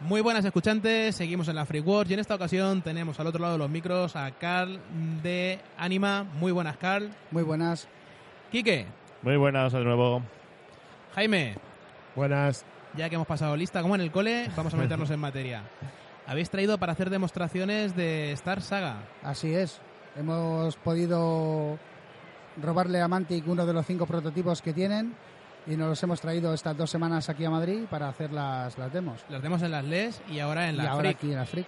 Muy buenas escuchantes, seguimos en la Free World y en esta ocasión tenemos al otro lado de los micros a Carl de Anima. Muy buenas, Carl. Muy buenas. Quique. Muy buenas de nuevo. Jaime. Buenas. Ya que hemos pasado lista como en el cole, vamos a meternos en materia. Habéis traído para hacer demostraciones de Star Saga. Así es. Hemos podido robarle a Mantic uno de los cinco prototipos que tienen y nos los hemos traído estas dos semanas aquí a Madrid para hacer las, las demos. Las demos en las LES y ahora en la y ahora Freak, aquí en la Freak.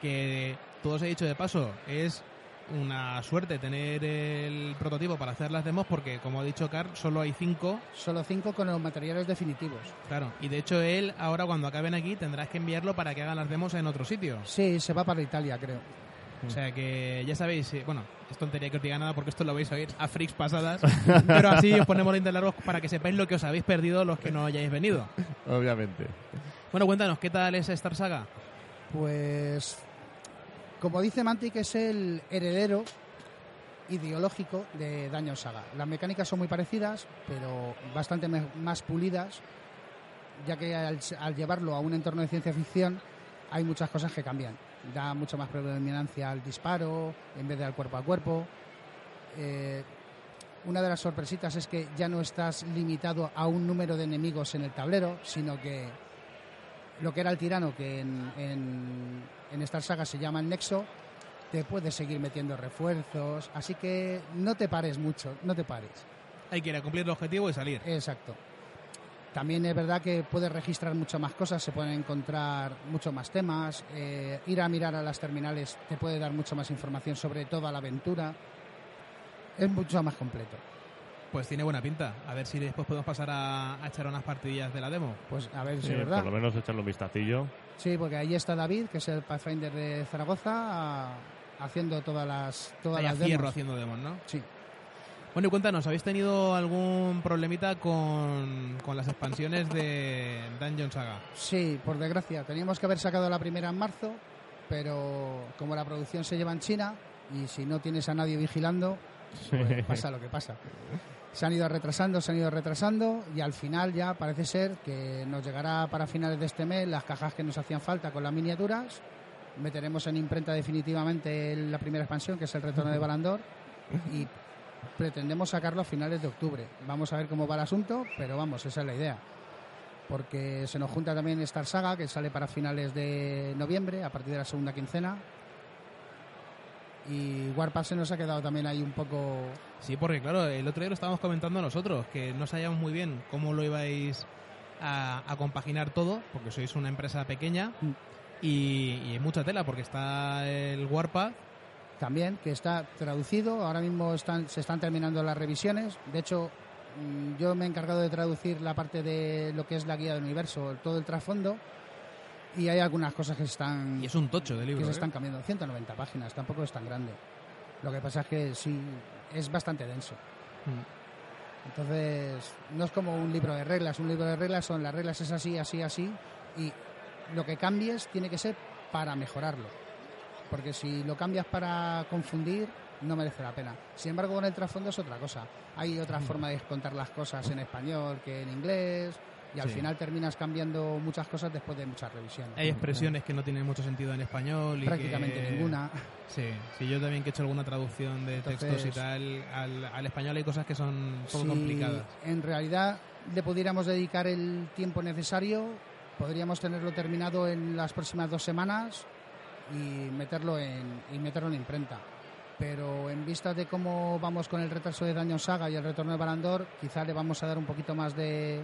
que todo se ha dicho de paso, es una suerte tener el prototipo para hacer las demos porque, como ha dicho Carl, solo hay cinco. Solo cinco con los materiales definitivos. Claro, y de hecho él ahora cuando acaben aquí tendrás que enviarlo para que hagan las demos en otro sitio. Sí, se va para Italia, creo. O sea que ya sabéis, eh, bueno, es tontería que os diga nada porque esto lo vais a oír a freaks pasadas, pero así os ponemos los largos para que sepáis lo que os habéis perdido los que no hayáis venido. Obviamente. Bueno, cuéntanos, ¿qué tal es Star Saga? Pues, como dice Mantic, es el heredero ideológico de Dungeon Saga. Las mecánicas son muy parecidas, pero bastante más pulidas, ya que al, al llevarlo a un entorno de ciencia ficción hay muchas cosas que cambian. Da mucha más predominancia al disparo en vez de al cuerpo a cuerpo. Eh, una de las sorpresitas es que ya no estás limitado a un número de enemigos en el tablero, sino que lo que era el tirano, que en, en, en Star Saga se llama el Nexo, te puedes seguir metiendo refuerzos, así que no te pares mucho, no te pares. Hay que ir a cumplir el objetivo y salir. Exacto. También es verdad que puedes registrar muchas más cosas, se pueden encontrar muchos más temas, eh, ir a mirar a las terminales te puede dar mucha más información sobre toda la aventura. Es mucho más completo. Pues tiene buena pinta. A ver si después podemos pasar a, a echar unas partidillas de la demo. Pues a ver si Sí, es verdad. por lo menos echarle un vistacillo. Sí, porque ahí está David, que es el Pathfinder de Zaragoza, a- haciendo todas las todas las demos. haciendo demos, ¿no? Sí. Bueno, y cuéntanos, ¿habéis tenido algún problemita con, con las expansiones de Dungeon Saga? Sí, por desgracia. Teníamos que haber sacado la primera en marzo, pero como la producción se lleva en China y si no tienes a nadie vigilando, pues pasa lo que pasa. Se han ido retrasando, se han ido retrasando y al final ya parece ser que nos llegará para finales de este mes las cajas que nos hacían falta con las miniaturas. Meteremos en imprenta definitivamente la primera expansión, que es el retorno de Balandor, y pretendemos sacarlo a finales de octubre. Vamos a ver cómo va el asunto, pero vamos, esa es la idea. Porque se nos junta también Star Saga, que sale para finales de noviembre, a partir de la segunda quincena. Y Warpath se nos ha quedado también ahí un poco Sí, porque claro, el otro día lo estábamos comentando nosotros, que no sabíamos muy bien cómo lo ibais a, a compaginar todo, porque sois una empresa pequeña Mm. y, y hay mucha tela, porque está el Warpath, también, que está traducido. Ahora mismo están, se están terminando las revisiones. De hecho, mm, yo me he encargado de traducir la parte de lo que es la guía del universo, todo el trasfondo. Y hay algunas cosas que están, y es un tocho de que libro. se ¿eh? están cambiando. 190 páginas, tampoco es tan grande. Lo que pasa es que sí, es bastante denso. Mm. Entonces, no es como un libro de reglas. Un libro de reglas son las reglas es así, así, así. Y lo que cambies tiene que ser para mejorarlo. Porque si lo cambias para confundir, no merece la pena. Sin embargo, con el trasfondo es otra cosa. Hay otra forma de contar las cosas en español que en inglés. Y al Sí. final terminas cambiando muchas cosas después de muchas revisiones. Hay expresiones que no tienen mucho sentido en español. Y Prácticamente que- ninguna. Sí, sí, yo también que he hecho alguna traducción de Entonces- textos y tal, al, al español hay cosas que son un poco si complicadas. en realidad le pudiéramos dedicar el tiempo necesario, podríamos tenerlo terminado en las próximas dos semanas y meterlo en, y meterlo en imprenta. Pero en vista de cómo vamos con el retraso de Dungeon Saga y el retorno de Balandor, quizá le vamos a dar un poquito más de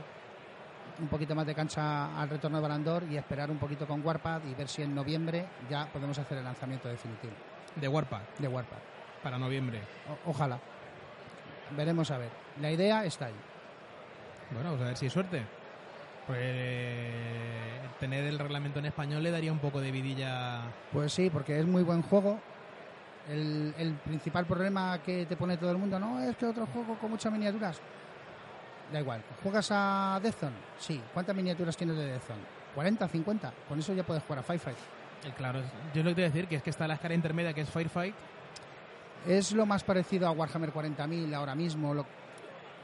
un poquito más de cancha al retorno de Balandor y esperar un poquito con Warpath y ver si en noviembre ya podemos hacer el lanzamiento definitivo De Warpath, de Warpath. para noviembre. O- ojalá. Veremos a ver. La idea está ahí. Bueno, pues a ver si hay suerte. Pues tener el reglamento en español le daría un poco de vidilla. Pues sí, porque es muy buen juego. El, el principal problema que te pone todo el mundo, no, es que otro juego con muchas miniaturas. Da igual. ¿Juegas a Death Zone? Sí. ¿Cuántas miniaturas tienes de Death Zone? ¿40, 50? Con eso ya puedes jugar a Firefight. Eh, Claro, yo lo que te voy a decir, que es que está la escala intermedia que es Firefight. Es lo más parecido a Warhammer 40.000 ahora mismo lo-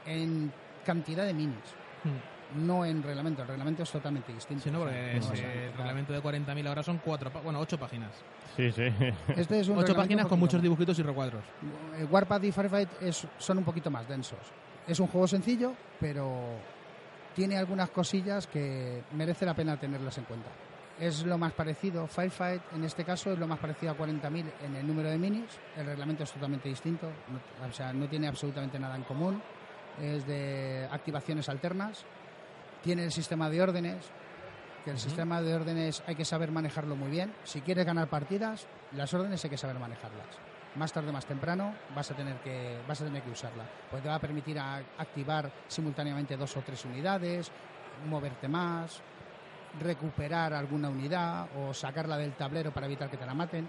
en cantidad de minis. Hmm. No en reglamento. El reglamento es totalmente distinto. Sí, no, O sea, porque no el reglamento de 40.000 ahora son cuatro, bueno, ocho páginas. Sí, sí. Este es un Ocho páginas un con muchos dibujitos y recuadros. Eh, Warpath y Firefight es- son un poquito más densos. Es un juego sencillo, pero tiene algunas cosillas que merece la pena tenerlas en cuenta. Es lo más parecido, Firefight en este caso es lo más parecido a 40.000 en el número de minis. El reglamento es totalmente distinto, no- o sea, no tiene absolutamente nada en común. Es de activaciones alternas. Tiene el sistema de órdenes, que el sistema de órdenes hay que saber manejarlo muy bien. Si quieres ganar partidas, las órdenes hay que saber manejarlas. Más tarde o más temprano vas a tener que vas a tener que usarla. Pues te va a permitir a- activar simultáneamente dos o tres unidades, moverte más, recuperar alguna unidad o sacarla del tablero para evitar que te la maten.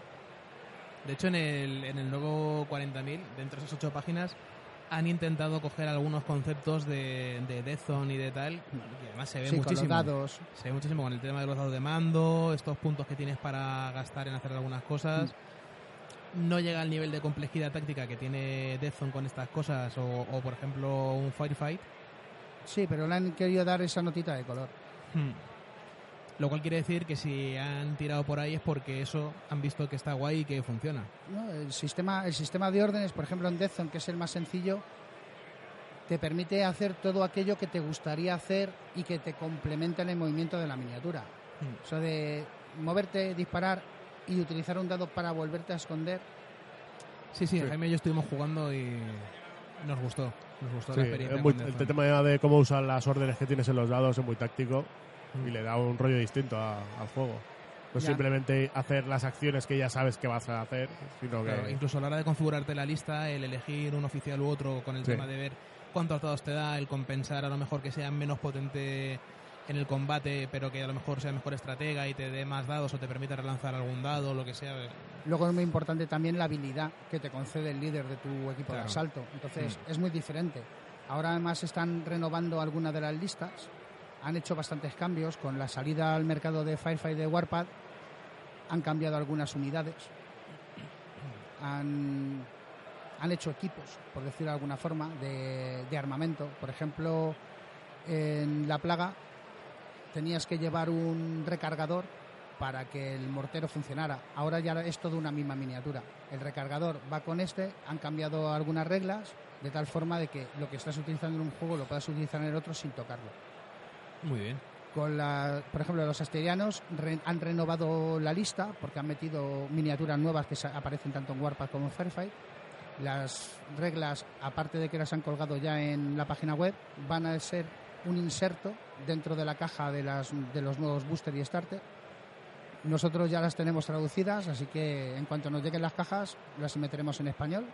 De hecho, en el, en el nuevo 40.000, dentro de esas ocho páginas, han intentado coger algunos conceptos de, de Death Zone y de tal, y además se ve Sí, con muchísimo. los dados. Se ve muchísimo con el tema de los dados de mando, estos puntos que tienes para gastar en hacer algunas cosas. No llega al nivel de complejidad táctica que tiene Death Zone con estas cosas, o, o, por ejemplo un Firefight. Sí, pero le han querido dar esa notita de color. Hmm. Lo cual quiere decir que si han tirado por ahí es porque eso han visto que está guay y que funciona. ¿no? El, sistema, el sistema de órdenes, por ejemplo, en Death Zone, que es el más sencillo, te permite hacer todo aquello que te gustaría hacer y que te complementa en el movimiento de la miniatura. Eso de moverte, disparar y utilizar un dado para volverte a esconder. Sí, sí, Sí. Jaime y yo estuvimos jugando y nos gustó. Nos gustó Sí, la experiencia. muy- el tema de cómo usar las órdenes que tienes en los dados es muy táctico Mm. Y le da un rollo distinto a- al juego. No Ya. simplemente hacer las acciones que ya sabes que vas a hacer, sino que... Claro, incluso a la hora de configurarte la lista, el elegir un oficial u otro con el Sí. tema de ver cuántos dados te da, el compensar a lo mejor que sea menos potente en el combate, pero que a lo mejor sea mejor estratega y te dé más dados o te permita relanzar algún dado, lo que sea. Luego es muy importante también la habilidad que te concede el líder de tu equipo de Claro. asalto. Entonces Mm. es muy diferente. Ahora además están renovando algunas de las listas. Han hecho bastantes cambios con la salida al mercado de Firefight de Warpath. Han cambiado algunas unidades. Han, han hecho equipos, por decirlo de alguna forma, de, de armamento. Por ejemplo, en La Plaga tenías que llevar un recargador para que el mortero funcionara. Ahora ya es todo una misma miniatura. El recargador va con este, han cambiado algunas reglas de tal forma de que lo que estás utilizando en un juego lo puedas utilizar en el otro sin tocarlo. Muy bien. Con la, por ejemplo, los asterianos re- han renovado la lista porque han metido miniaturas nuevas que aparecen tanto en Warpath como en Firefight. Las reglas, aparte de que las han colgado ya en la página web, van a ser un inserto dentro de la caja de, las, de los nuevos booster y starter. Nosotros ya las tenemos traducidas, así que en cuanto nos lleguen las cajas, las meteremos en español.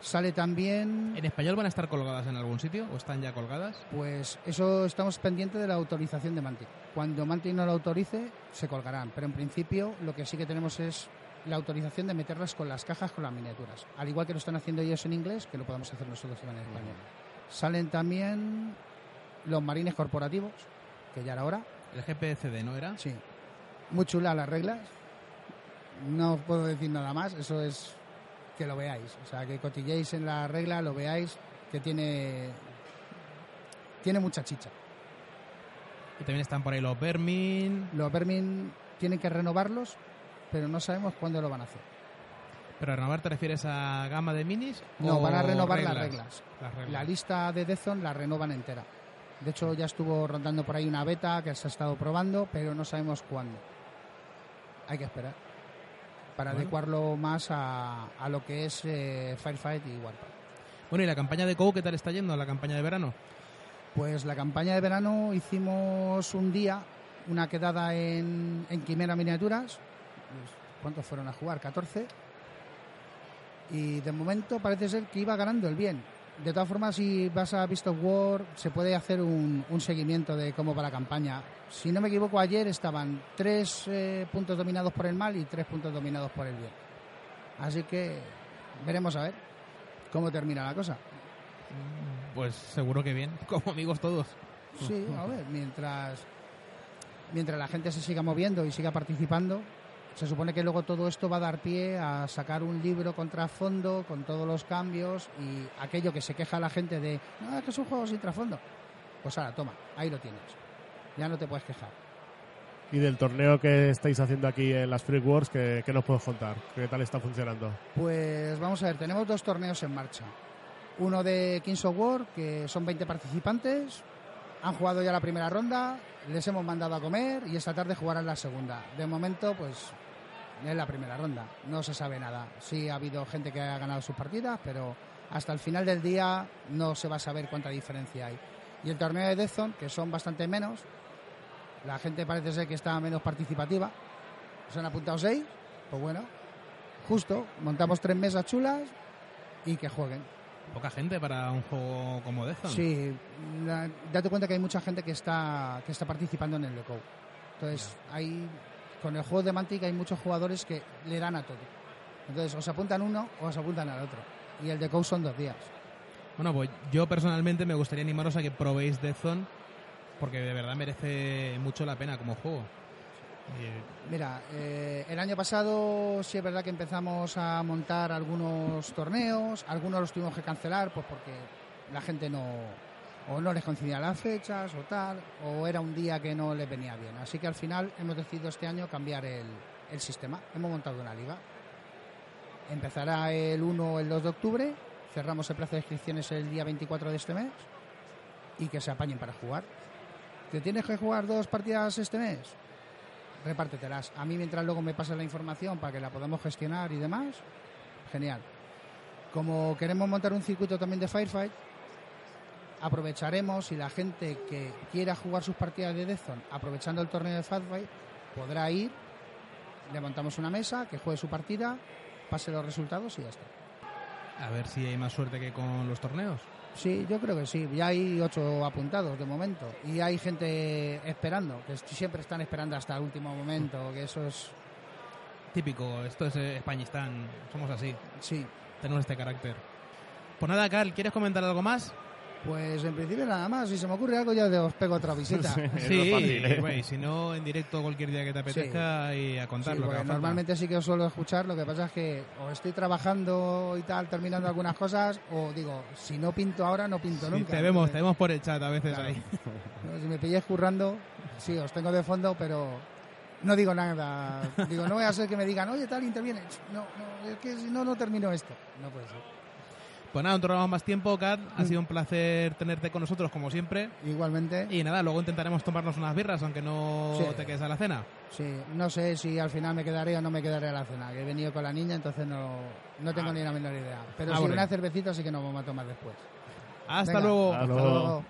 Sale también ¿En español van a estar colgadas en algún sitio o están ya colgadas? pues eso estamos pendientes de la autorización de Mantic. Cuando Mantic no lo autorice, se colgarán. Pero en principio lo que sí que tenemos es la autorización de meterlas con las cajas con las miniaturas. Al igual que lo están haciendo ellos en inglés, que lo podemos hacer nosotros también en español. Salen también los marines corporativos, que ya era hora. El GPCD, ¿no era? Sí. Muy chulas las reglas. No puedo decir nada más. Eso es que lo veáis. O sea, que cotilléis en la regla, lo veáis, que tiene tiene mucha chicha. Y también están por ahí los Vermin. Los Vermin tienen que renovarlos, pero no sabemos cuándo lo van a hacer. ¿Pero a renovar te refieres a gama de minis? No, o van a renovar las reglas. Las reglas. La lista de Deathzone la renovan entera. De hecho, ya estuvo rondando por ahí una beta que se ha estado probando, pero no sabemos cuándo. Hay que esperar para Bueno. adecuarlo más a, a lo que es eh, Firefight y Warpath. Bueno, ¿y la campaña de COU qué tal está yendo? ¿La campaña de verano? Pues la campaña de verano hicimos un día una quedada en, en Quimera Miniaturas. Pues, ¿Cuántos fueron a jugar? 14. Y de momento parece ser que iba ganando el bien. De todas formas, si vas a Beast of War, se puede hacer un, un seguimiento de cómo va la campaña. Si no me equivoco, ayer estaban tres eh, puntos dominados por el mal y tres puntos dominados por el bien. Así que veremos a ver cómo termina la cosa. Pues seguro que bien, como amigos todos. Sí, a ver, mientras, mientras la gente se siga moviendo y siga participando, se supone que luego todo esto va a dar pie a sacar un libro con trasfondo, con todos los cambios y aquello que se queja la gente de, no, es que es un juego sin trasfondo. Pues ahora, toma, ahí lo tienes. Ya no te puedes quejar. Y del torneo que estáis haciendo aquí en las Free Wars, ¿qué, qué nos puedes contar? ¿Qué tal está funcionando? Pues vamos a ver, tenemos dos torneos en marcha. Uno de Kings of War, que son 20 participantes, han jugado ya la primera ronda, les hemos mandado a comer y esta tarde jugarán la segunda. De momento, pues es la primera ronda, no se sabe nada. Sí ha habido gente que ha ganado sus partidas, pero hasta el final del día no se va a saber cuánta diferencia hay. Y el torneo de Deathzone, que son bastante menos, la gente parece ser que está menos participativa. Se han apuntado seis, pues bueno, justo, montamos tres mesas chulas y que jueguen. Poca gente para un juego como Deathzone. Sí, la- date cuenta que hay mucha gente que está, que está participando en el Deco. Entonces, hay, con el juego de Mantic hay muchos jugadores que le dan a todo. Entonces, os apuntan uno o os apuntan al otro. Y el Deco son dos días. Bueno, pues yo personalmente me gustaría animaros a que probéis Deathzone porque de verdad merece mucho la pena como juego. Mira, eh, el año pasado sí es verdad que empezamos a montar algunos torneos, algunos los tuvimos que cancelar pues porque la gente no o no les coincidía las fechas o tal, o era un día que no les venía bien. Así que al final hemos decidido este año cambiar el, el sistema. Hemos montado una liga. Empezará el 1 o el 2 de octubre, cerramos el plazo de inscripciones el día 24 de este mes y que se apañen para jugar. ¿Te tienes que jugar dos partidas este mes? Repártetelas. A mí mientras luego me pases la información para que la podamos gestionar y demás, genial. Como queremos montar un circuito también de Firefight, aprovecharemos y la gente que quiera jugar sus partidas de Deathzone aprovechando el torneo de Firefight podrá ir, le montamos una mesa, que juegue su partida, pase los resultados y ya está. a ver si hay más suerte que con los torneos. Sí, yo creo que sí. Ya hay ocho apuntados de momento. Y hay gente esperando, que siempre están esperando hasta el último momento, que eso es... Típico, esto es eh, Españistán, somos así, Sí, tenemos este carácter. Pues nada, Carl, ¿quieres comentar algo más? Pues en principio nada más. Si se me ocurre algo ya os pego otra visita. Sí. Es Sí, fácil, ¿eh? güey, si no, en directo cualquier día que te apetezca y a contarlo. normalmente sí que os suelo escuchar. Lo que pasa es que o estoy trabajando y tal, terminando algunas cosas, o digo, si no pinto ahora, no pinto nunca. te vemos, te vemos por el chat a veces Claro. ahí. ¿no? Si me pilláis currando, sí, os tengo de fondo, pero no digo nada. Digo, no voy a ser que me digan, oye, tal, interviene. No, no, es que si no, no termino esto. No puede ser. Pues nada, no te robamos más tiempo, Kat. Ha Mm. sido un placer tenerte con nosotros, como siempre. Igualmente. Y nada, luego intentaremos tomarnos unas birras, aunque no Sí. te quedes a la cena. Sí, no sé si al final me quedaré o no me quedaré a la cena, que he venido con la niña, entonces no, no tengo Ah. ni la menor idea. Pero Ah, si bueno. una cervecita sí que nos vamos a tomar después. Hasta Venga, luego. Hasta luego.